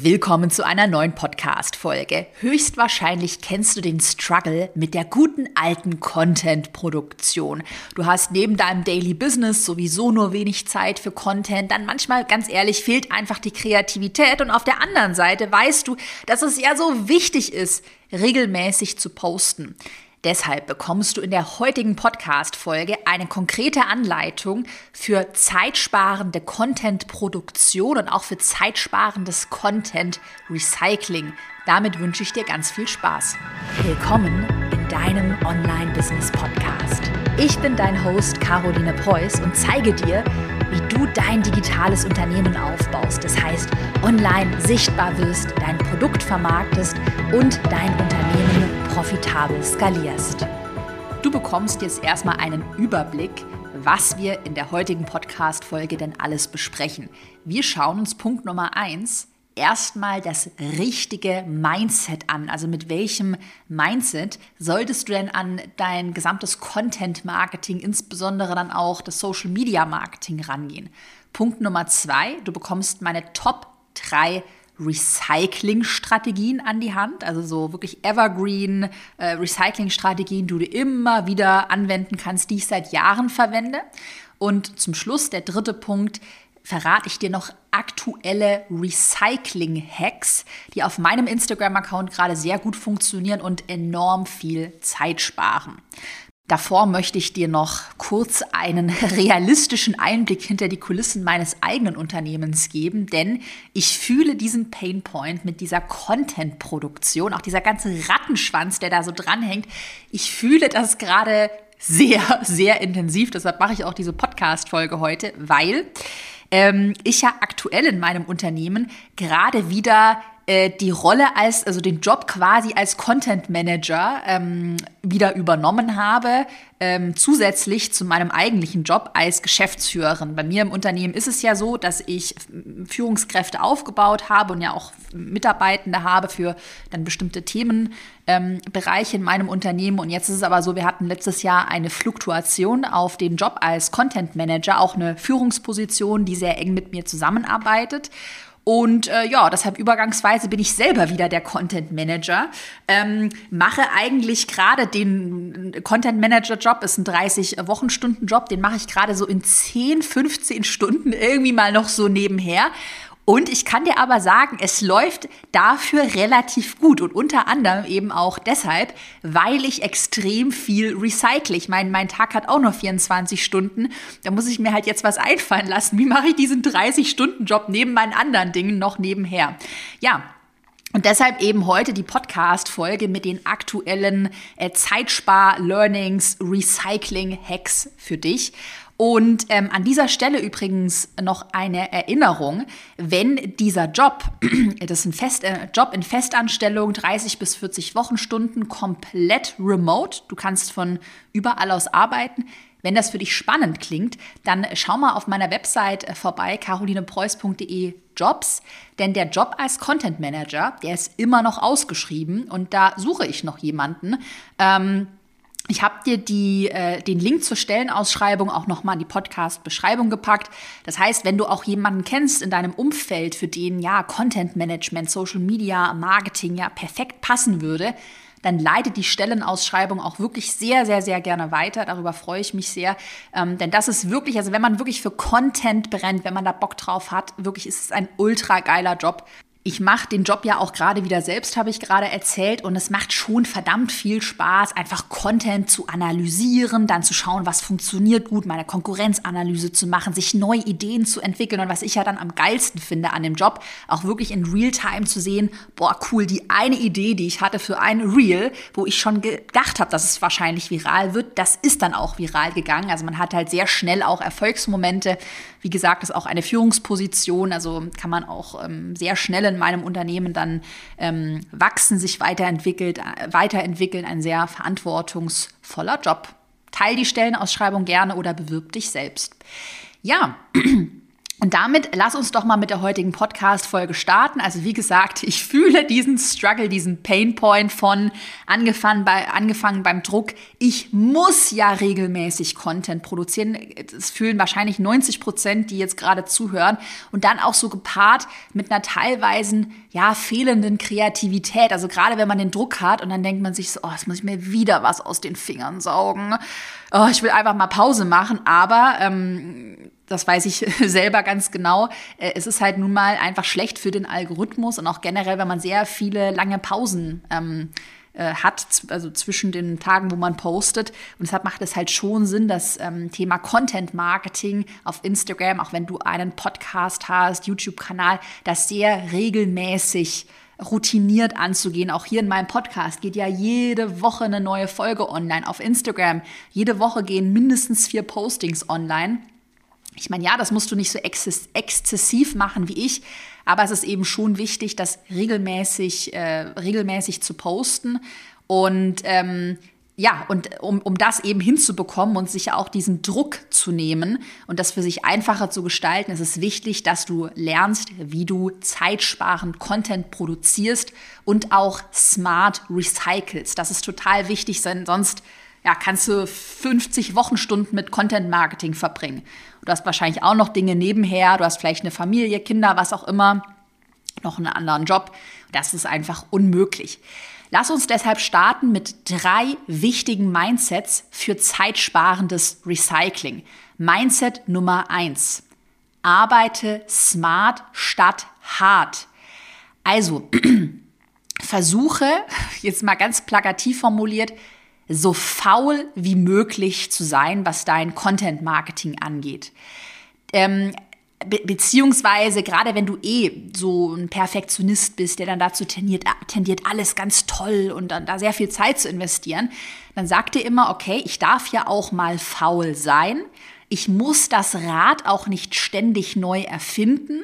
Willkommen zu einer neuen Podcast-Folge. Höchstwahrscheinlich kennst du den Struggle mit der guten alten Content-Produktion. Du hast neben deinem Daily Business sowieso nur wenig Zeit für Content. Dann manchmal, ganz ehrlich, fehlt einfach die Kreativität. Und auf der anderen Seite weißt du, dass es ja so wichtig ist, regelmäßig zu posten. Deshalb bekommst du in der heutigen Podcast-Folge eine konkrete Anleitung für zeitsparende Content-Produktion und auch für zeitsparendes Content-Recycling. Damit wünsche ich dir ganz viel Spaß. Willkommen in deinem Online-Business-Podcast. Ich bin dein Host Caroline Preuß und zeige dir, wie du dein digitales Unternehmen aufbaust. Das heißt, online sichtbar wirst, dein Produkt vermarktest und dein Unternehmen profitabel skalierst. Du bekommst jetzt erstmal einen Überblick, was wir in der heutigen Podcast-Folge denn alles besprechen. Wir schauen uns Punkt Nummer eins erstmal das richtige Mindset an. Also mit welchem Mindset solltest du denn an dein gesamtes Content-Marketing, insbesondere dann auch das Social-Media-Marketing rangehen? Punkt Nummer zwei, du bekommst meine Top drei Recycling-Strategien an die Hand, also so wirklich Evergreen äh, Recycling-Strategien, die du immer wieder anwenden kannst, die ich seit Jahren verwende. Und zum Schluss der dritte Punkt, verrate ich dir noch aktuelle Recycling-Hacks, die auf meinem Instagram-Account gerade sehr gut funktionieren und enorm viel Zeit sparen. Davor möchte ich dir noch kurz einen realistischen Einblick hinter die Kulissen meines eigenen Unternehmens geben, denn ich fühle diesen Painpoint mit dieser Content-Produktion, auch dieser ganze Rattenschwanz, der da so dranhängt. Ich fühle das gerade sehr, sehr intensiv. Deshalb mache ich auch diese Podcast-Folge heute, weil ähm, ich ja aktuell in meinem Unternehmen gerade wieder äh, die Rolle als, also den Job quasi als Content Manager ähm, wieder übernommen habe, ähm, zusätzlich zu meinem eigentlichen Job als Geschäftsführerin. Bei mir im Unternehmen ist es ja so, dass ich Führungskräfte aufgebaut habe und ja auch Mitarbeitende habe für dann bestimmte Themenbereiche ähm, in meinem Unternehmen. Und jetzt ist es aber so, wir hatten letztes Jahr eine Fluktuation auf den Job als Content Manager, auch eine Führungsposition, die sehr eng mit mir zusammenarbeitet. Und äh, ja, deshalb übergangsweise bin ich selber wieder der Content Manager. Ähm, mache eigentlich gerade den Content Manager Job, ist ein 30-Wochenstunden-Job, den mache ich gerade so in 10, 15 Stunden irgendwie mal noch so nebenher. Und ich kann dir aber sagen, es läuft dafür relativ gut und unter anderem eben auch deshalb, weil ich extrem viel recycle. Ich meine, mein Tag hat auch nur 24 Stunden. Da muss ich mir halt jetzt was einfallen lassen. Wie mache ich diesen 30-Stunden-Job neben meinen anderen Dingen noch nebenher? Ja, und deshalb eben heute die Podcast-Folge mit den aktuellen äh, Zeitspar-Learnings, Recycling-Hacks für dich. Und ähm, an dieser Stelle übrigens noch eine Erinnerung, wenn dieser Job, das ist ein Fest, äh, Job in Festanstellung, 30 bis 40 Wochenstunden, komplett remote, du kannst von überall aus arbeiten. Wenn das für dich spannend klingt, dann schau mal auf meiner Website äh, vorbei, carolinepreuß.de Jobs, denn der Job als Content Manager, der ist immer noch ausgeschrieben und da suche ich noch jemanden. Ähm, ich habe dir die, äh, den Link zur Stellenausschreibung auch nochmal in die Podcast-Beschreibung gepackt. Das heißt, wenn du auch jemanden kennst in deinem Umfeld, für den ja Content Management, Social Media, Marketing ja perfekt passen würde, dann leite die Stellenausschreibung auch wirklich sehr, sehr, sehr gerne weiter. Darüber freue ich mich sehr. Ähm, denn das ist wirklich, also wenn man wirklich für Content brennt, wenn man da Bock drauf hat, wirklich ist es ein ultra geiler Job ich mache den Job ja auch gerade wieder selbst, habe ich gerade erzählt. Und es macht schon verdammt viel Spaß, einfach Content zu analysieren, dann zu schauen, was funktioniert gut, meine Konkurrenzanalyse zu machen, sich neue Ideen zu entwickeln. Und was ich ja dann am geilsten finde an dem Job, auch wirklich in Realtime zu sehen, boah, cool, die eine Idee, die ich hatte für ein Reel, wo ich schon gedacht habe, dass es wahrscheinlich viral wird, das ist dann auch viral gegangen. Also man hat halt sehr schnell auch Erfolgsmomente. Wie gesagt, ist auch eine Führungsposition, also kann man auch ähm, sehr schnell in meinem Unternehmen dann ähm, wachsen, sich weiterentwickelt, äh, weiterentwickeln. Ein sehr verantwortungsvoller Job. Teil die Stellenausschreibung gerne oder bewirb dich selbst. Ja. Und damit lass uns doch mal mit der heutigen Podcast-Folge starten. Also wie gesagt, ich fühle diesen Struggle, diesen Painpoint von angefangen, bei, angefangen beim Druck. Ich muss ja regelmäßig Content produzieren. Das fühlen wahrscheinlich 90 Prozent, die jetzt gerade zuhören. Und dann auch so gepaart mit einer teilweise ja, fehlenden Kreativität. Also gerade wenn man den Druck hat und dann denkt man sich so, oh, jetzt muss ich mir wieder was aus den Fingern saugen. Oh, ich will einfach mal Pause machen. Aber ähm, das weiß ich selber ganz genau. Äh, es ist halt nun mal einfach schlecht für den Algorithmus und auch generell, wenn man sehr viele lange Pausen ähm, äh, hat, also zwischen den Tagen, wo man postet. Und deshalb macht es halt schon Sinn, das ähm, Thema Content Marketing auf Instagram, auch wenn du einen Podcast hast, YouTube-Kanal, das sehr regelmäßig routiniert anzugehen. Auch hier in meinem Podcast geht ja jede Woche eine neue Folge online. Auf Instagram jede Woche gehen mindestens vier Postings online. Ich meine, ja, das musst du nicht so exzessiv machen wie ich, aber es ist eben schon wichtig, das regelmäßig, äh, regelmäßig zu posten. Und ähm, ja, und um, um das eben hinzubekommen und sich auch diesen Druck zu nehmen und das für sich einfacher zu gestalten, ist es wichtig, dass du lernst, wie du zeitsparend Content produzierst und auch smart recycelst. Das ist total wichtig, sonst ja, kannst du 50 Wochenstunden mit Content Marketing verbringen. Du hast wahrscheinlich auch noch Dinge nebenher, du hast vielleicht eine Familie, Kinder, was auch immer, noch einen anderen Job. Das ist einfach unmöglich. Lass uns deshalb starten mit drei wichtigen Mindsets für zeitsparendes Recycling. Mindset Nummer eins: Arbeite smart statt hart. Also, versuche, jetzt mal ganz plakativ formuliert, so faul wie möglich zu sein, was dein Content-Marketing angeht. Ähm, be beziehungsweise gerade wenn du eh so ein Perfektionist bist, der dann dazu tendiert, tendiert alles ganz toll und dann da sehr viel Zeit zu investieren, dann sag dir immer, okay, ich darf ja auch mal faul sein. Ich muss das Rad auch nicht ständig neu erfinden.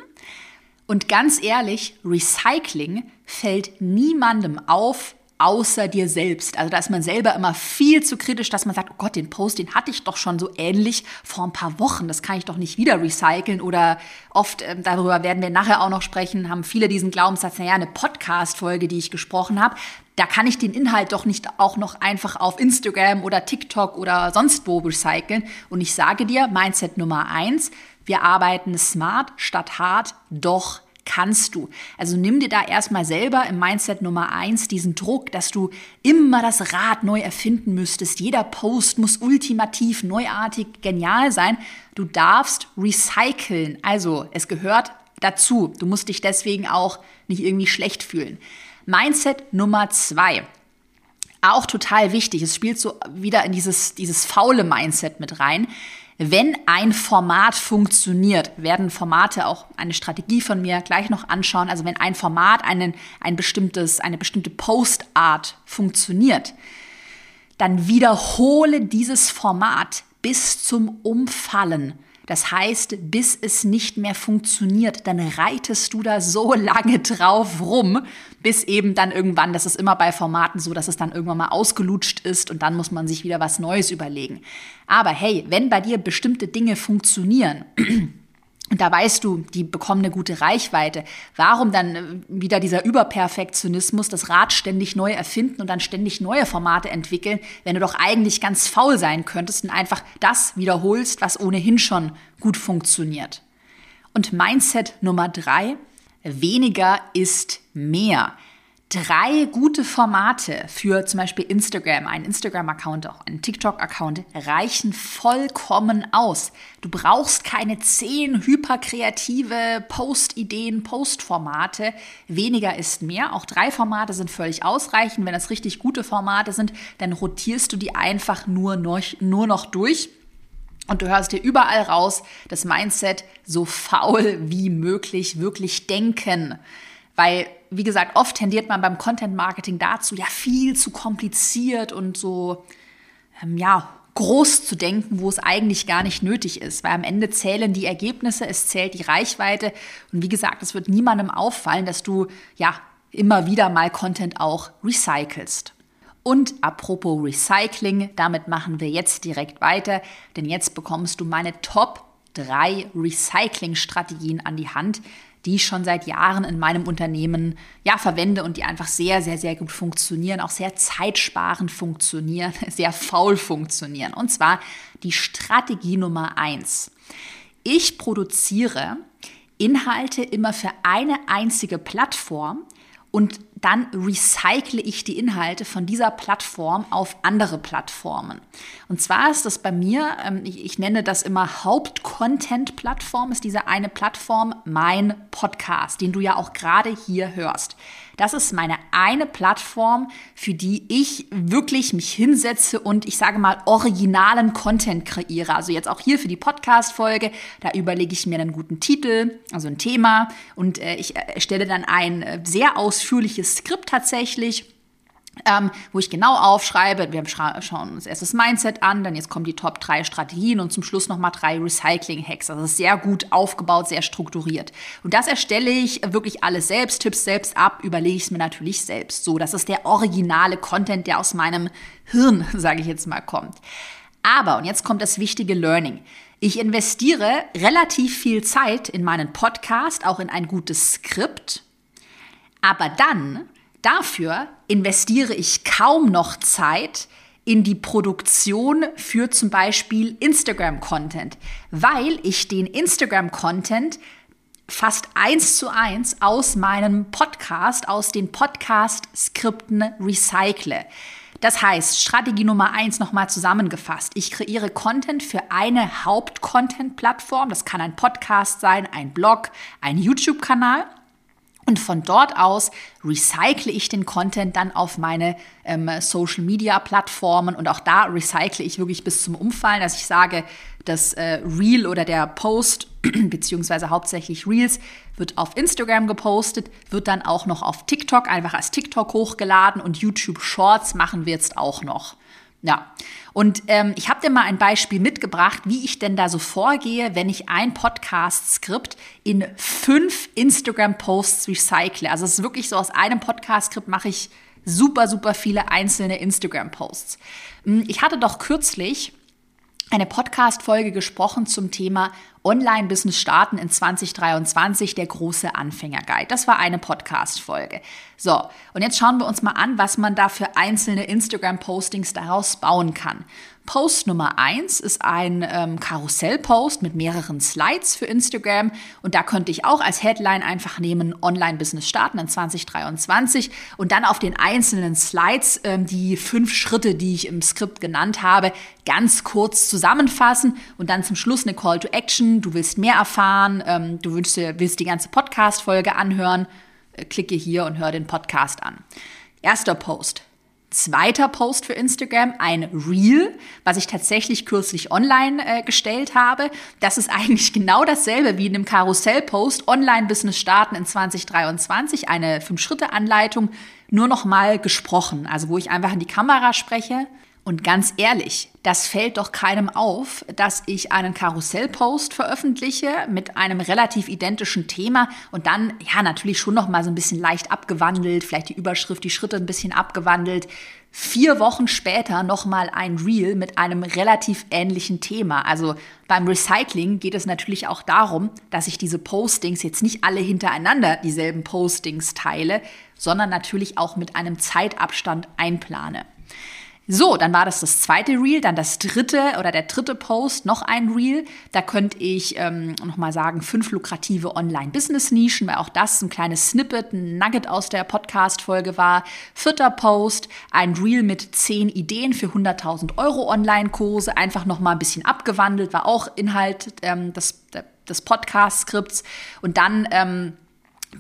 Und ganz ehrlich, Recycling fällt niemandem auf, außer dir selbst. Also da ist man selber immer viel zu kritisch, dass man sagt, oh Gott, den Post, den hatte ich doch schon so ähnlich vor ein paar Wochen. Das kann ich doch nicht wieder recyceln. Oder oft, äh, darüber werden wir nachher auch noch sprechen, haben viele diesen Glaubenssatz, naja, eine Podcast-Folge, die ich gesprochen habe, da kann ich den Inhalt doch nicht auch noch einfach auf Instagram oder TikTok oder sonst wo recyceln. Und ich sage dir, Mindset Nummer eins, wir arbeiten smart statt hart, doch kannst du. Also nimm dir da erstmal selber im Mindset Nummer eins diesen Druck, dass du immer das Rad neu erfinden müsstest. Jeder Post muss ultimativ, neuartig, genial sein. Du darfst recyceln. Also es gehört dazu. Du musst dich deswegen auch nicht irgendwie schlecht fühlen. Mindset Nummer zwei. Auch total wichtig. Es spielt so wieder in dieses, dieses faule Mindset mit rein. Wenn ein Format funktioniert, werden Formate auch eine Strategie von mir gleich noch anschauen. Also wenn ein Format, einen, ein bestimmtes, eine bestimmte Postart funktioniert, dann wiederhole dieses Format bis zum Umfallen. Das heißt, bis es nicht mehr funktioniert, dann reitest du da so lange drauf rum, bis eben dann irgendwann, das ist immer bei Formaten so, dass es dann irgendwann mal ausgelutscht ist und dann muss man sich wieder was Neues überlegen. Aber hey, wenn bei dir bestimmte Dinge funktionieren, und da weißt du, die bekommen eine gute Reichweite. Warum dann äh, wieder dieser Überperfektionismus, das Rad ständig neu erfinden und dann ständig neue Formate entwickeln, wenn du doch eigentlich ganz faul sein könntest und einfach das wiederholst, was ohnehin schon gut funktioniert. Und Mindset Nummer drei, weniger ist mehr drei gute Formate für zum Beispiel Instagram, einen Instagram-Account, auch einen TikTok-Account, reichen vollkommen aus. Du brauchst keine zehn hyperkreative Post-Ideen, Post-Formate. Weniger ist mehr. Auch drei Formate sind völlig ausreichend. Wenn das richtig gute Formate sind, dann rotierst du die einfach nur noch, nur noch durch. Und du hörst dir überall raus, das Mindset so faul wie möglich wirklich denken. Weil, wie gesagt, oft tendiert man beim Content Marketing dazu, ja, viel zu kompliziert und so, ähm, ja, groß zu denken, wo es eigentlich gar nicht nötig ist. Weil am Ende zählen die Ergebnisse, es zählt die Reichweite. Und wie gesagt, es wird niemandem auffallen, dass du, ja, immer wieder mal Content auch recycelst. Und apropos Recycling, damit machen wir jetzt direkt weiter, denn jetzt bekommst du meine Top drei Recycling-Strategien an die Hand, die ich schon seit Jahren in meinem Unternehmen ja verwende und die einfach sehr, sehr, sehr gut funktionieren, auch sehr zeitsparend funktionieren, sehr faul funktionieren. Und zwar die Strategie Nummer eins. Ich produziere Inhalte immer für eine einzige Plattform und dann recycle ich die Inhalte von dieser Plattform auf andere Plattformen. Und zwar ist das bei mir, ähm, ich, ich nenne das immer Haupt-Content-Plattform, ist diese eine Plattform mein Podcast, den du ja auch gerade hier hörst. Das ist meine eine Plattform, für die ich wirklich mich hinsetze und ich sage mal originalen Content kreiere. Also jetzt auch hier für die Podcast-Folge, da überlege ich mir einen guten Titel, also ein Thema und äh, ich erstelle dann ein äh, sehr ausführliches Skript tatsächlich ähm, wo ich genau aufschreibe, wir schauen uns erst das Mindset an, dann jetzt kommen die Top 3 Strategien und zum Schluss nochmal drei Recycling-Hacks. Also sehr gut aufgebaut, sehr strukturiert. Und das erstelle ich wirklich alles selbst, Tipps selbst ab, überlege ich es mir natürlich selbst. So, das ist der originale Content, der aus meinem Hirn, sage ich jetzt mal, kommt. Aber, und jetzt kommt das wichtige Learning. Ich investiere relativ viel Zeit in meinen Podcast, auch in ein gutes Skript. Aber dann Dafür investiere ich kaum noch Zeit in die Produktion für zum Beispiel Instagram-Content, weil ich den Instagram-Content fast eins zu eins aus meinem Podcast, aus den Podcast-Skripten recycle. Das heißt, Strategie Nummer eins nochmal zusammengefasst. Ich kreiere Content für eine Haupt-Content-Plattform. Das kann ein Podcast sein, ein Blog, ein YouTube-Kanal. Und von dort aus recycle ich den Content dann auf meine ähm, Social Media Plattformen und auch da recycle ich wirklich bis zum Umfallen, dass ich sage, das äh, Reel oder der Post, beziehungsweise hauptsächlich Reels, wird auf Instagram gepostet, wird dann auch noch auf TikTok einfach als TikTok hochgeladen und YouTube Shorts machen wir jetzt auch noch. Ja, und ähm, ich habe dir mal ein Beispiel mitgebracht, wie ich denn da so vorgehe, wenn ich ein Podcast-Skript in fünf Instagram-Posts recycle. Also es ist wirklich so, aus einem Podcast-Skript mache ich super, super viele einzelne Instagram-Posts. Hm, ich hatte doch kürzlich eine Podcast-Folge gesprochen zum Thema Online-Business starten in 2023, der große Anfängerguide. Das war eine Podcast-Folge. So, und jetzt schauen wir uns mal an, was man da für einzelne Instagram-Postings daraus bauen kann. Post Nummer eins ist ein ähm, Karussell-Post mit mehreren Slides für Instagram. Und da könnte ich auch als Headline einfach nehmen, Online-Business starten in 2023 und dann auf den einzelnen Slides ähm, die fünf Schritte, die ich im Skript genannt habe, ganz kurz zusammenfassen und dann zum Schluss eine Call to Action. Du willst mehr erfahren, ähm, du willst, willst die ganze Podcast-Folge anhören, äh, klicke hier und hör den Podcast an. Erster Post. Zweiter Post für Instagram, ein Reel, was ich tatsächlich kürzlich online äh, gestellt habe. Das ist eigentlich genau dasselbe wie in einem Karussell-Post, Online-Business starten in 2023, eine Fünf-Schritte-Anleitung, nur noch mal gesprochen, also wo ich einfach in die Kamera spreche und ganz ehrlich, das fällt doch keinem auf, dass ich einen Karussellpost veröffentliche mit einem relativ identischen Thema und dann ja natürlich schon noch mal so ein bisschen leicht abgewandelt, vielleicht die Überschrift, die Schritte ein bisschen abgewandelt. Vier Wochen später noch mal ein Reel mit einem relativ ähnlichen Thema. Also beim Recycling geht es natürlich auch darum, dass ich diese Postings jetzt nicht alle hintereinander dieselben Postings teile, sondern natürlich auch mit einem Zeitabstand einplane. So, dann war das das zweite Reel, dann das dritte oder der dritte Post, noch ein Reel. Da könnte ich ähm, nochmal sagen, fünf lukrative Online-Business-Nischen, weil auch das ein kleines Snippet, ein Nugget aus der Podcast-Folge war. Vierter Post, ein Reel mit zehn Ideen für 100.000 Euro Online-Kurse, einfach nochmal ein bisschen abgewandelt, war auch Inhalt ähm, des, des Podcast-Skripts. Und dann ähm,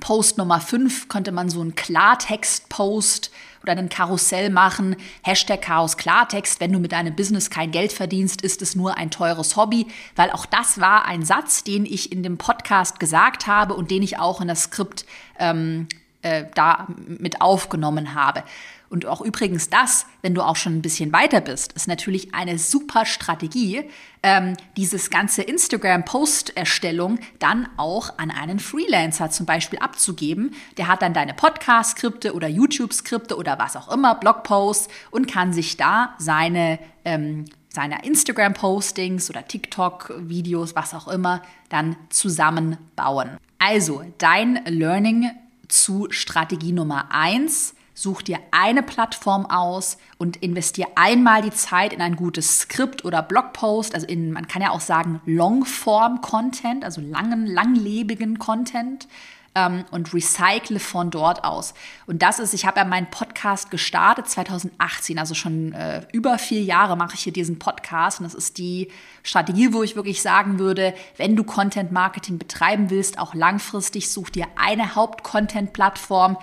Post Nummer fünf konnte man so einen Klartext-Post oder ein Karussell machen. Hashtag Chaos Klartext, wenn du mit deinem Business kein Geld verdienst, ist es nur ein teures Hobby, weil auch das war ein Satz, den ich in dem Podcast gesagt habe und den ich auch in das Skript ähm, äh, da mit aufgenommen habe. Und auch übrigens das, wenn du auch schon ein bisschen weiter bist, ist natürlich eine super Strategie, ähm, dieses ganze Instagram-Post-Erstellung dann auch an einen Freelancer zum Beispiel abzugeben. Der hat dann deine Podcast-Skripte oder YouTube-Skripte oder was auch immer, Blogposts und kann sich da seine ähm, deiner Instagram-Postings oder TikTok-Videos, was auch immer, dann zusammenbauen. Also dein Learning zu Strategie Nummer eins Such dir eine Plattform aus und investier einmal die Zeit in ein gutes Skript oder Blogpost, also in, man kann ja auch sagen, Longform-Content, also langen, langlebigen Content ähm, und recycle von dort aus. Und das ist, ich habe ja meinen Podcast gestartet 2018, also schon äh, über vier Jahre mache ich hier diesen Podcast und das ist die Strategie, wo ich wirklich sagen würde, wenn du Content Marketing betreiben willst, auch langfristig, such dir eine Haupt-Content-Plattform,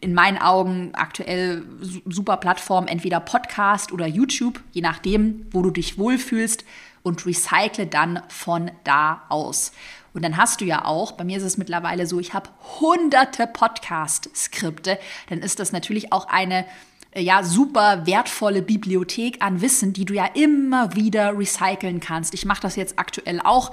in meinen Augen aktuell super Plattform, entweder Podcast oder YouTube, je nachdem, wo du dich wohlfühlst und recycle dann von da aus. Und dann hast du ja auch, bei mir ist es mittlerweile so, ich habe hunderte Podcast-Skripte, dann ist das natürlich auch eine äh, ja, super wertvolle Bibliothek an Wissen, die du ja immer wieder recyceln kannst. Ich mache das jetzt aktuell auch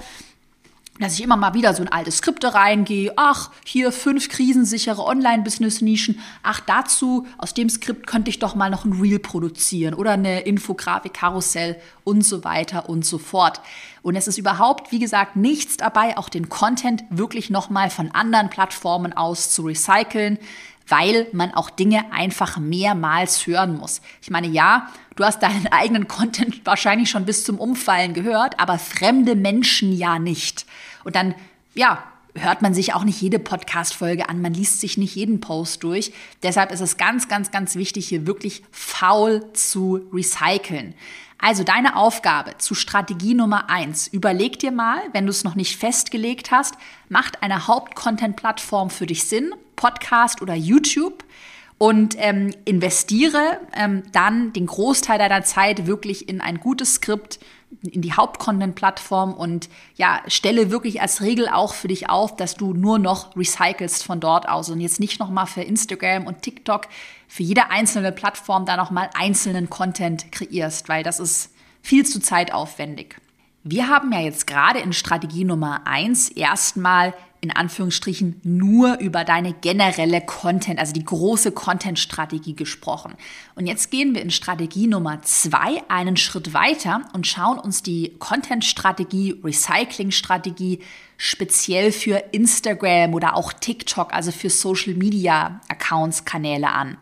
dass ich immer mal wieder so ein altes Skripte reingehe. Ach, hier fünf krisensichere Online-Business-Nischen. Ach, dazu, aus dem Skript könnte ich doch mal noch ein Reel produzieren oder eine Infografik, Karussell und so weiter und so fort. Und es ist überhaupt, wie gesagt, nichts dabei, auch den Content wirklich nochmal von anderen Plattformen aus zu recyceln, weil man auch Dinge einfach mehrmals hören muss. Ich meine, ja, du hast deinen eigenen Content wahrscheinlich schon bis zum Umfallen gehört, aber fremde Menschen ja nicht. Und dann, ja, hört man sich auch nicht jede Podcast-Folge an, man liest sich nicht jeden Post durch. Deshalb ist es ganz, ganz, ganz wichtig, hier wirklich faul zu recyceln. Also deine Aufgabe zu Strategie Nummer eins: Überleg dir mal, wenn du es noch nicht festgelegt hast, macht eine Haupt-Content-Plattform für dich Sinn, Podcast oder YouTube? und ähm, investiere ähm, dann den Großteil deiner Zeit wirklich in ein gutes Skript, in die Hauptcontent-Plattform und ja, stelle wirklich als Regel auch für dich auf, dass du nur noch recycelst von dort aus und jetzt nicht nochmal für Instagram und TikTok für jede einzelne Plattform da nochmal einzelnen Content kreierst, weil das ist viel zu zeitaufwendig. Wir haben ja jetzt gerade in Strategie Nummer eins erstmal in Anführungsstrichen nur über deine generelle Content, also die große Content-Strategie gesprochen. Und jetzt gehen wir in Strategie Nummer zwei einen Schritt weiter und schauen uns die Content-Strategie, Recycling-Strategie speziell für Instagram oder auch TikTok, also für Social-Media-Accounts, Kanäle an.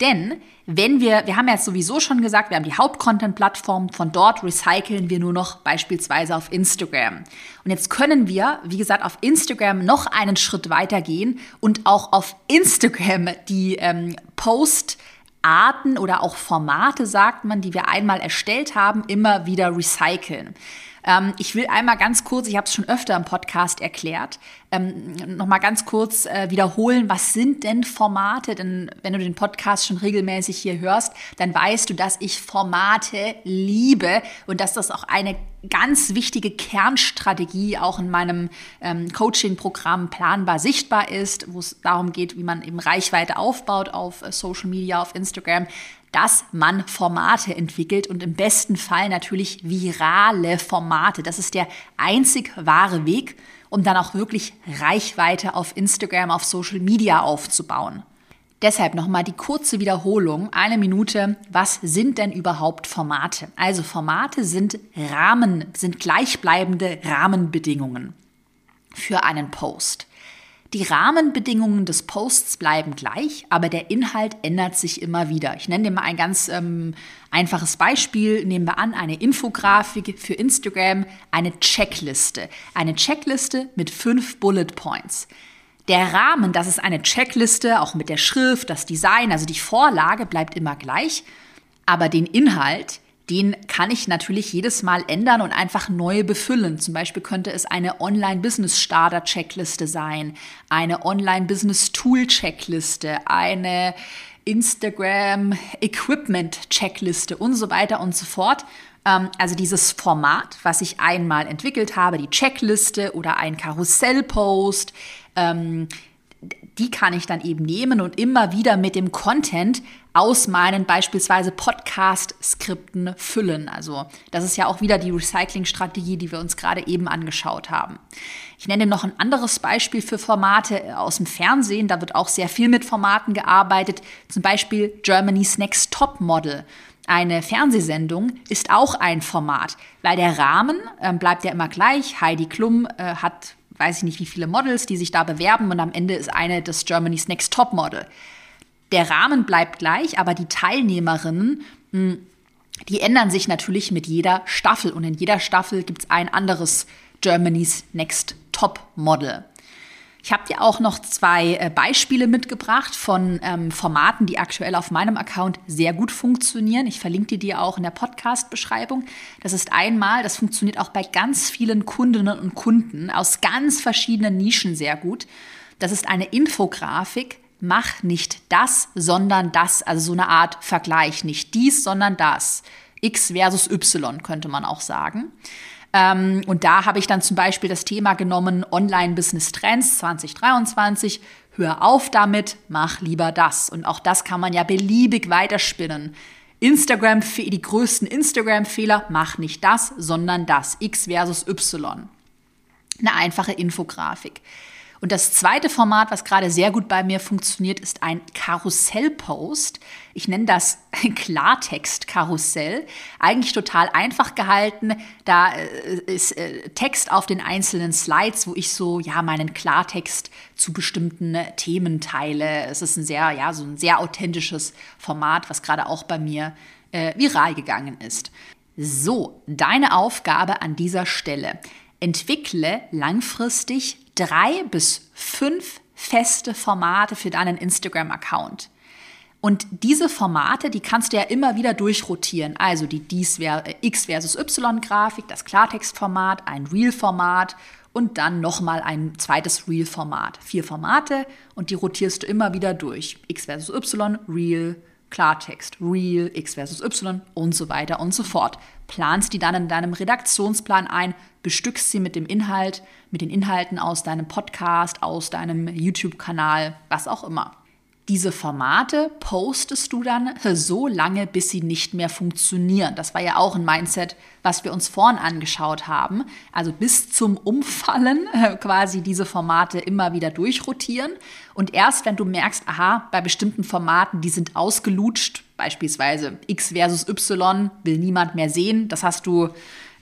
Denn wenn wir, wir haben ja sowieso schon gesagt, wir haben die Hauptcontent-Plattform, von dort recyceln wir nur noch beispielsweise auf Instagram. Und jetzt können wir, wie gesagt, auf Instagram noch einen Schritt weiter gehen und auch auf Instagram die ähm, Post- Arten oder auch Formate, sagt man, die wir einmal erstellt haben, immer wieder recyceln. Ähm, ich will einmal ganz kurz, ich habe es schon öfter im Podcast erklärt, ähm, nochmal ganz kurz äh, wiederholen, was sind denn Formate? Denn wenn du den Podcast schon regelmäßig hier hörst, dann weißt du, dass ich Formate liebe und dass das auch eine ganz wichtige Kernstrategie auch in meinem ähm, Coaching-Programm planbar sichtbar ist, wo es darum geht, wie man eben Reichweite aufbaut auf äh, Social Media, auf Instagram dass man Formate entwickelt und im besten Fall natürlich virale Formate. Das ist der einzig wahre Weg, um dann auch wirklich Reichweite auf Instagram, auf Social Media aufzubauen. Deshalb nochmal die kurze Wiederholung, eine Minute. Was sind denn überhaupt Formate? Also Formate sind Rahmen, sind gleichbleibende Rahmenbedingungen für einen Post. Die Rahmenbedingungen des Posts bleiben gleich, aber der Inhalt ändert sich immer wieder. Ich nenne dir mal ein ganz ähm, einfaches Beispiel. Nehmen wir an, eine Infografik für Instagram, eine Checkliste. Eine Checkliste mit fünf Bullet Points. Der Rahmen, das ist eine Checkliste, auch mit der Schrift, das Design, also die Vorlage bleibt immer gleich, aber den Inhalt, den kann ich natürlich jedes Mal ändern und einfach neu befüllen. Zum Beispiel könnte es eine Online-Business-Starter-Checkliste sein, eine Online-Business-Tool-Checkliste, eine Instagram-Equipment-Checkliste und so weiter und so fort. Ähm, also dieses Format, was ich einmal entwickelt habe, die Checkliste oder ein Karussellpost, ähm, die kann ich dann eben nehmen und immer wieder mit dem Content aus meinen beispielsweise Podcast-Skripten füllen. Also das ist ja auch wieder die Recycling-Strategie, die wir uns gerade eben angeschaut haben. Ich nenne noch ein anderes Beispiel für Formate aus dem Fernsehen. Da wird auch sehr viel mit Formaten gearbeitet. Zum Beispiel Germany's Next Top Model. Eine Fernsehsendung ist auch ein Format, weil der Rahmen äh, bleibt ja immer gleich. Heidi Klum äh, hat weiß ich nicht, wie viele Models, die sich da bewerben und am Ende ist eine das Germany's Next Top Model. Der Rahmen bleibt gleich, aber die Teilnehmerinnen, hm, die ändern sich natürlich mit jeder Staffel und in jeder Staffel gibt es ein anderes Germany's Next Top Model. Ich habe dir auch noch zwei äh, Beispiele mitgebracht von ähm, Formaten, die aktuell auf meinem Account sehr gut funktionieren. Ich verlinke dir die auch in der Podcast-Beschreibung. Das ist einmal, das funktioniert auch bei ganz vielen Kundinnen und Kunden aus ganz verschiedenen Nischen sehr gut. Das ist eine Infografik. Mach nicht das, sondern das. Also so eine Art Vergleich. Nicht dies, sondern das. X versus Y könnte man auch sagen. Ähm, und da habe ich dann zum Beispiel das Thema genommen Online-Business-Trends 2023. Hör auf damit, mach lieber das. Und auch das kann man ja beliebig weiterspinnen. Instagram, die größten Instagram-Fehler, mach nicht das, sondern das. X versus Y. Eine einfache Infografik. Und das zweite Format, was gerade sehr gut bei mir funktioniert, ist ein Karussellpost. Ich nenne das Klartext-Karussell. Eigentlich total einfach gehalten. Da äh, ist äh, Text auf den einzelnen Slides, wo ich so ja meinen Klartext zu bestimmten Themen teile. Es ist ein sehr ja so ein sehr authentisches Format, was gerade auch bei mir äh, viral gegangen ist. So, deine Aufgabe an dieser Stelle. Entwickle langfristig drei bis fünf feste Formate für deinen Instagram-Account. Und diese Formate, die kannst du ja immer wieder durchrotieren. Also die dies äh, X versus Y-Grafik, das Klartextformat, ein Reel-Format und dann nochmal ein zweites Reel-Format. Vier Formate und die rotierst du immer wieder durch. X versus Y, Reel, Klartext, Real, X versus Y und so weiter und so fort. Planst die dann in deinem Redaktionsplan ein, bestückst sie mit dem Inhalt, mit den Inhalten aus deinem Podcast, aus deinem YouTube-Kanal, was auch immer. Diese Formate postest du dann so lange, bis sie nicht mehr funktionieren. Das war ja auch ein Mindset, was wir uns vorn angeschaut haben. Also bis zum Umfallen quasi diese Formate immer wieder durchrotieren. Und erst wenn du merkst, aha, bei bestimmten Formaten, die sind ausgelutscht, beispielsweise X versus Y, will niemand mehr sehen, das hast du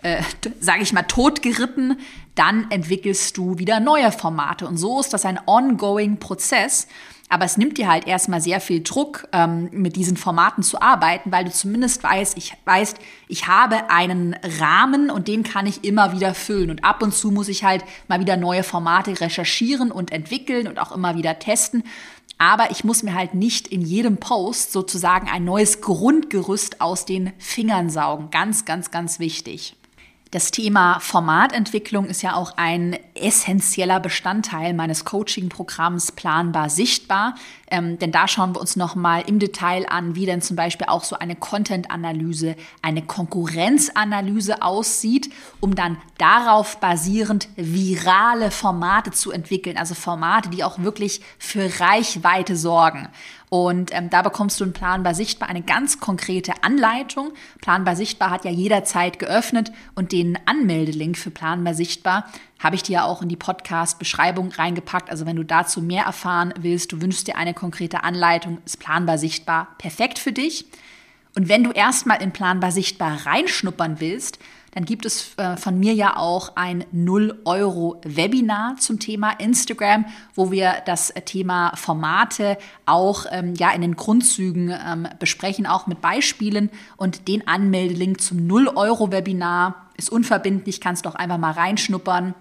äh, sage ich mal, totgeritten, dann entwickelst du wieder neue Formate. Und so ist das ein ongoing Prozess. Aber es nimmt dir halt erstmal sehr viel Druck, ähm, mit diesen Formaten zu arbeiten, weil du zumindest weißt, ich weißt, ich habe einen Rahmen und den kann ich immer wieder füllen. Und ab und zu muss ich halt mal wieder neue Formate recherchieren und entwickeln und auch immer wieder testen. Aber ich muss mir halt nicht in jedem Post sozusagen ein neues Grundgerüst aus den Fingern saugen. Ganz, ganz, ganz wichtig. Das Thema Formatentwicklung ist ja auch ein essentieller Bestandteil meines Coaching-Programms Planbar Sichtbar. Ähm, denn da schauen wir uns nochmal im Detail an, wie denn zum Beispiel auch so eine Content-Analyse, eine Konkurrenzanalyse aussieht, um dann darauf basierend virale Formate zu entwickeln. Also Formate, die auch wirklich für Reichweite sorgen. Und ähm, da bekommst du in Planbar Sichtbar eine ganz konkrete Anleitung. Planbar Sichtbar hat ja jederzeit geöffnet und den Anmeldelink für Planbar Sichtbar habe ich dir ja auch in die Podcast-Beschreibung reingepackt. Also wenn du dazu mehr erfahren willst, du wünschst dir eine konkrete Anleitung, ist Planbar Sichtbar perfekt für dich. Und wenn du erstmal in Planbar Sichtbar reinschnuppern willst, dann gibt es äh, von mir ja auch ein 0-Euro-Webinar zum Thema Instagram, wo wir das Thema Formate auch ähm, ja, in den Grundzügen ähm, besprechen, auch mit Beispielen. Und den Anmeldelink zum 0-Euro-Webinar ist unverbindlich, kannst doch einfach mal reinschnuppern.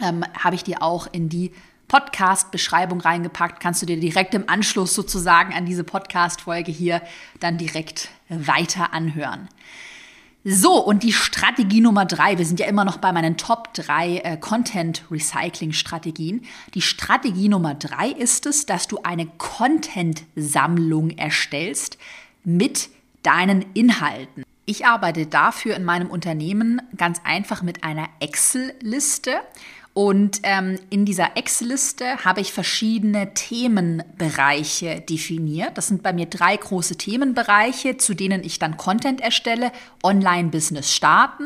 Ähm, Habe ich dir auch in die Podcast-Beschreibung reingepackt. Kannst du dir direkt im Anschluss sozusagen an diese Podcast-Folge hier dann direkt weiter anhören. So, und die Strategie Nummer drei, wir sind ja immer noch bei meinen Top drei äh, Content-Recycling-Strategien. Die Strategie Nummer drei ist es, dass du eine Content-Sammlung erstellst mit deinen Inhalten. Ich arbeite dafür in meinem Unternehmen ganz einfach mit einer Excel-Liste Und ähm, in dieser Excel-Liste habe ich verschiedene Themenbereiche definiert. Das sind bei mir drei große Themenbereiche, zu denen ich dann Content erstelle. Online-Business starten,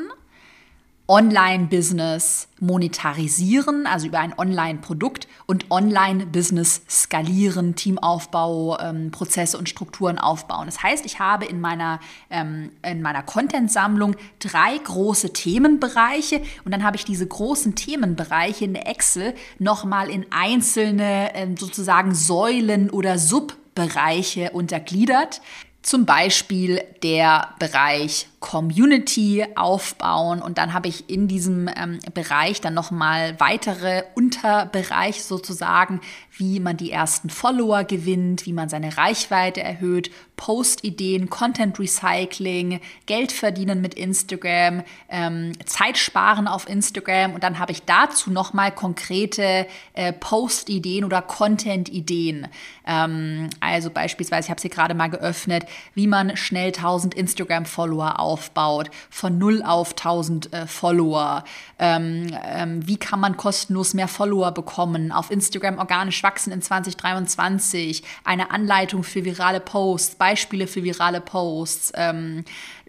Online-Business monetarisieren, also über ein Online-Produkt und Online-Business skalieren, Teamaufbau, ähm, Prozesse und Strukturen aufbauen. Das heißt, ich habe in meiner, ähm, in meiner Content-Sammlung drei große Themenbereiche und dann habe ich diese großen Themenbereiche in Excel nochmal in einzelne ähm, sozusagen Säulen oder Subbereiche untergliedert. Zum Beispiel der Bereich Community aufbauen und dann habe ich in diesem ähm, Bereich dann nochmal weitere Unterbereiche sozusagen, wie man die ersten Follower gewinnt, wie man seine Reichweite erhöht, Post-Ideen, Content Recycling, Geld verdienen mit Instagram, ähm, Zeit sparen auf Instagram und dann habe ich dazu nochmal konkrete äh, Post-Ideen oder Content-Ideen. Ähm, also beispielsweise, ich habe sie gerade mal geöffnet, wie man schnell 1000 Instagram-Follower aufbaut aufbaut, von 0 auf 1000 äh, Follower. Ähm, ähm, wie kann man kostenlos mehr Follower bekommen? Auf Instagram organisch wachsen in 2023. Eine Anleitung für virale Posts, Beispiele für virale Posts. Ähm,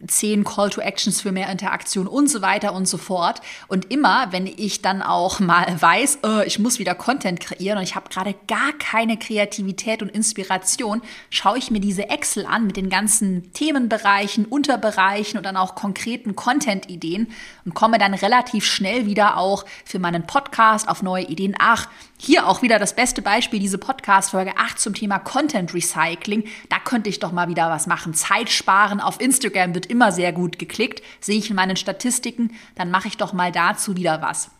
zehn Call to Actions für mehr Interaktion und so weiter und so fort. Und immer, wenn ich dann auch mal weiß, oh, ich muss wieder Content kreieren und ich habe gerade gar keine Kreativität und Inspiration, schaue ich mir diese Excel an mit den ganzen Themenbereichen, Unterbereichen und dann auch konkreten Content-Ideen und komme dann relativ schnell wieder auch für meinen Podcast auf neue Ideen. Ach, hier auch wieder das beste Beispiel, diese Podcast-Folge 8 zum Thema Content Recycling. Da könnte ich doch mal wieder was machen. Zeit sparen auf Instagram wird immer sehr gut geklickt, sehe ich in meinen Statistiken, dann mache ich doch mal dazu wieder was.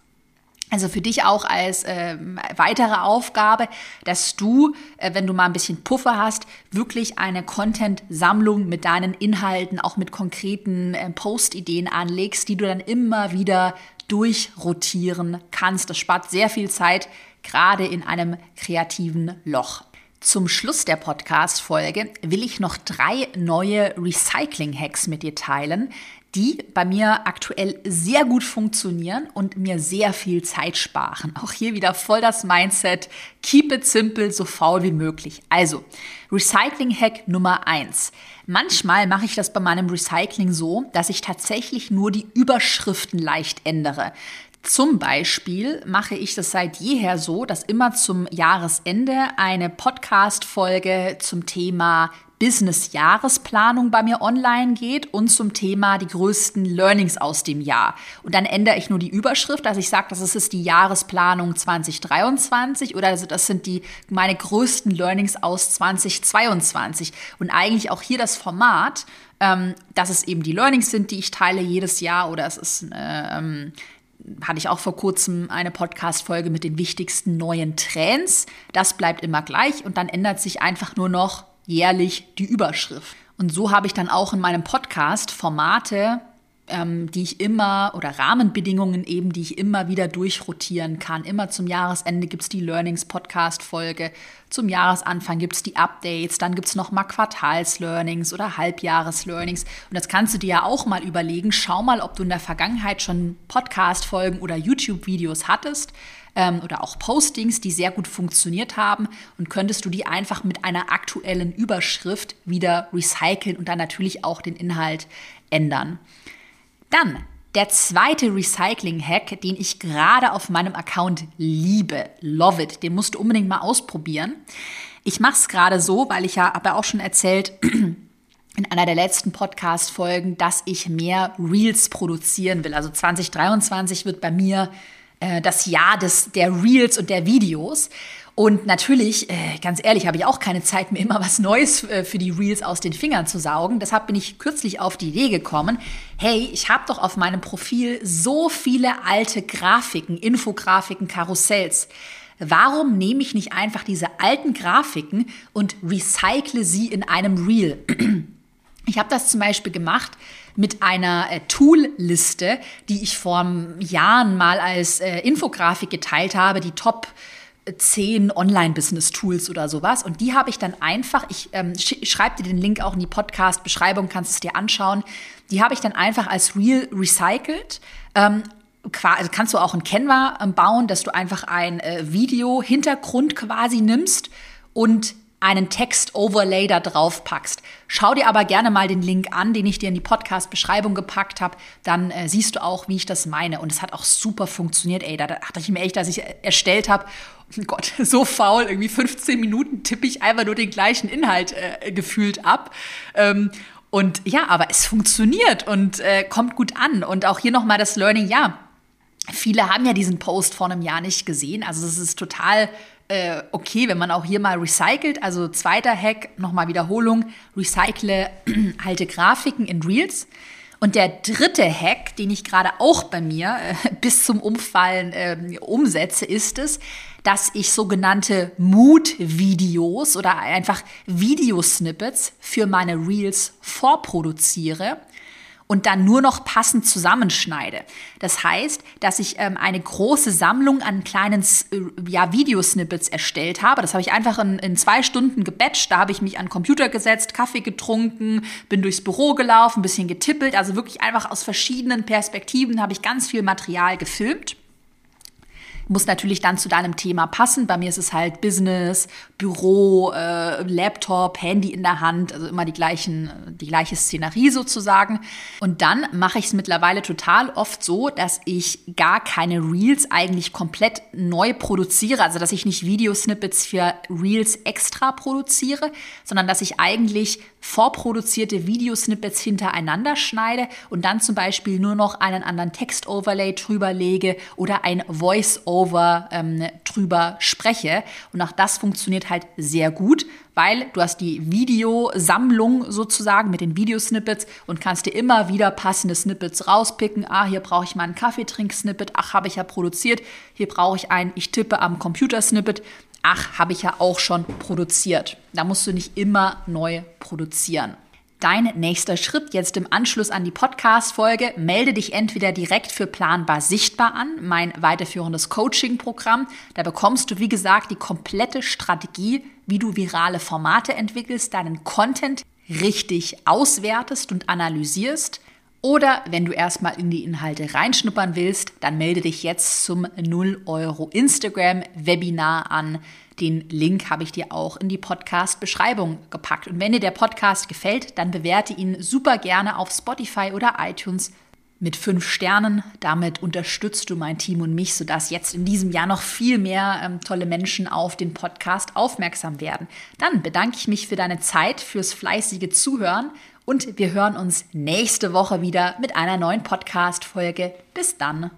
Also für dich auch als äh, weitere Aufgabe, dass du, äh, wenn du mal ein bisschen Puffer hast, wirklich eine Content-Sammlung mit deinen Inhalten, auch mit konkreten äh, Post-Ideen anlegst, die du dann immer wieder durchrotieren kannst. Das spart sehr viel Zeit, gerade in einem kreativen Loch. Zum Schluss der Podcast-Folge will ich noch drei neue Recycling-Hacks mit dir teilen, die bei mir aktuell sehr gut funktionieren und mir sehr viel Zeit sparen. Auch hier wieder voll das Mindset, keep it simple, so faul wie möglich. Also, Recycling-Hack Nummer eins. Manchmal mache ich das bei meinem Recycling so, dass ich tatsächlich nur die Überschriften leicht ändere. Zum Beispiel mache ich das seit jeher so, dass immer zum Jahresende eine Podcast-Folge zum Thema Business-Jahresplanung bei mir online geht und zum Thema die größten Learnings aus dem Jahr. Und dann ändere ich nur die Überschrift, dass ich sage, das ist die Jahresplanung 2023 oder also das sind die meine größten Learnings aus 2022. Und eigentlich auch hier das Format, ähm, dass es eben die Learnings sind, die ich teile jedes Jahr oder es ist äh, ähm, hatte ich auch vor kurzem eine Podcast-Folge mit den wichtigsten neuen Trends. Das bleibt immer gleich und dann ändert sich einfach nur noch jährlich die Überschrift. Und so habe ich dann auch in meinem Podcast Formate ähm, die ich immer oder Rahmenbedingungen eben, die ich immer wieder durchrotieren kann. Immer zum Jahresende gibt es die Learnings-Podcast-Folge, zum Jahresanfang gibt es die Updates, dann gibt es nochmal Quartals-Learnings oder Halbjahres-Learnings. Und das kannst du dir ja auch mal überlegen. Schau mal, ob du in der Vergangenheit schon Podcast-Folgen oder YouTube-Videos hattest ähm, oder auch Postings, die sehr gut funktioniert haben und könntest du die einfach mit einer aktuellen Überschrift wieder recyceln und dann natürlich auch den Inhalt ändern. Dann der zweite Recycling-Hack, den ich gerade auf meinem Account liebe, love it, den musst du unbedingt mal ausprobieren. Ich mache es gerade so, weil ich ja, habe ja auch schon erzählt, in einer der letzten Podcast-Folgen, dass ich mehr Reels produzieren will. Also 2023 wird bei mir äh, das Jahr des, der Reels und der Videos. Und natürlich, äh, ganz ehrlich, habe ich auch keine Zeit mehr, immer was Neues äh, für die Reels aus den Fingern zu saugen. Deshalb bin ich kürzlich auf die Idee gekommen, hey, ich habe doch auf meinem Profil so viele alte Grafiken, Infografiken, Karussells. Warum nehme ich nicht einfach diese alten Grafiken und recycle sie in einem Reel? Ich habe das zum Beispiel gemacht mit einer äh, Tool-Liste, die ich vor Jahren mal als äh, Infografik geteilt habe, die Top zehn Online-Business-Tools oder sowas. Und die habe ich dann einfach, ich ähm, sch schreibe dir den Link auch in die Podcast-Beschreibung, kannst es dir anschauen. Die habe ich dann einfach als Real recycelt, ähm, also kannst du auch ein Canva ähm, bauen, dass du einfach ein äh, Video-Hintergrund quasi nimmst und einen Text-Overlay da drauf packst. Schau dir aber gerne mal den Link an, den ich dir in die Podcast-Beschreibung gepackt habe. Dann äh, siehst du auch, wie ich das meine. Und es hat auch super funktioniert. Ey, da dachte ich mir echt, dass ich erstellt habe. Oh Gott, so faul. Irgendwie 15 Minuten tippe ich einfach nur den gleichen Inhalt äh, gefühlt ab. Ähm, und ja, aber es funktioniert und äh, kommt gut an. Und auch hier nochmal das Learning, ja. Viele haben ja diesen Post vor einem Jahr nicht gesehen. Also es ist total äh, okay, wenn man auch hier mal recycelt. Also zweiter Hack, nochmal Wiederholung, recycle alte Grafiken in Reels. Und der dritte Hack, den ich gerade auch bei mir äh, bis zum Umfallen äh, umsetze, ist es, dass ich sogenannte Mood-Videos oder einfach Videosnippets für meine Reels vorproduziere und dann nur noch passend zusammenschneide. Das heißt, dass ich ähm, eine große Sammlung an kleinen äh, ja, Videosnippets erstellt habe. Das habe ich einfach in, in zwei Stunden gebatcht. Da habe ich mich an den Computer gesetzt, Kaffee getrunken, bin durchs Büro gelaufen, bisschen getippelt. Also wirklich einfach aus verschiedenen Perspektiven habe ich ganz viel Material gefilmt muss natürlich dann zu deinem Thema passen. Bei mir ist es halt Business, Büro, äh, Laptop, Handy in der Hand, also immer die gleichen, die gleiche Szenerie sozusagen. Und dann mache ich es mittlerweile total oft so, dass ich gar keine Reels eigentlich komplett neu produziere, also dass ich nicht Videosnippets für Reels extra produziere, sondern dass ich eigentlich vorproduzierte Videosnippets hintereinander schneide und dann zum Beispiel nur noch einen anderen Text-Overlay drüber lege oder ein Voice-Over ähm, drüber spreche. Und auch das funktioniert halt sehr gut, weil du hast die Videosammlung sozusagen mit den Videosnippets und kannst dir immer wieder passende Snippets rauspicken. Ah, hier brauche ich mal einen Kaffeetrink-Snippet. Ach, habe ich ja produziert. Hier brauche ich ein Ich tippe am Computer-Snippet ach, habe ich ja auch schon produziert. Da musst du nicht immer neu produzieren. Dein nächster Schritt jetzt im Anschluss an die Podcast-Folge, melde dich entweder direkt für Planbar Sichtbar an, mein weiterführendes Coaching-Programm. Da bekommst du, wie gesagt, die komplette Strategie, wie du virale Formate entwickelst, deinen Content richtig auswertest und analysierst. Oder wenn du erstmal in die Inhalte reinschnuppern willst, dann melde dich jetzt zum 0 Euro Instagram Webinar an. Den Link habe ich dir auch in die Podcast-Beschreibung gepackt. Und wenn dir der Podcast gefällt, dann bewerte ihn super gerne auf Spotify oder iTunes mit fünf Sternen. Damit unterstützt du mein Team und mich, sodass jetzt in diesem Jahr noch viel mehr ähm, tolle Menschen auf den Podcast aufmerksam werden. Dann bedanke ich mich für deine Zeit, fürs fleißige Zuhören und wir hören uns nächste Woche wieder mit einer neuen Podcast-Folge. Bis dann.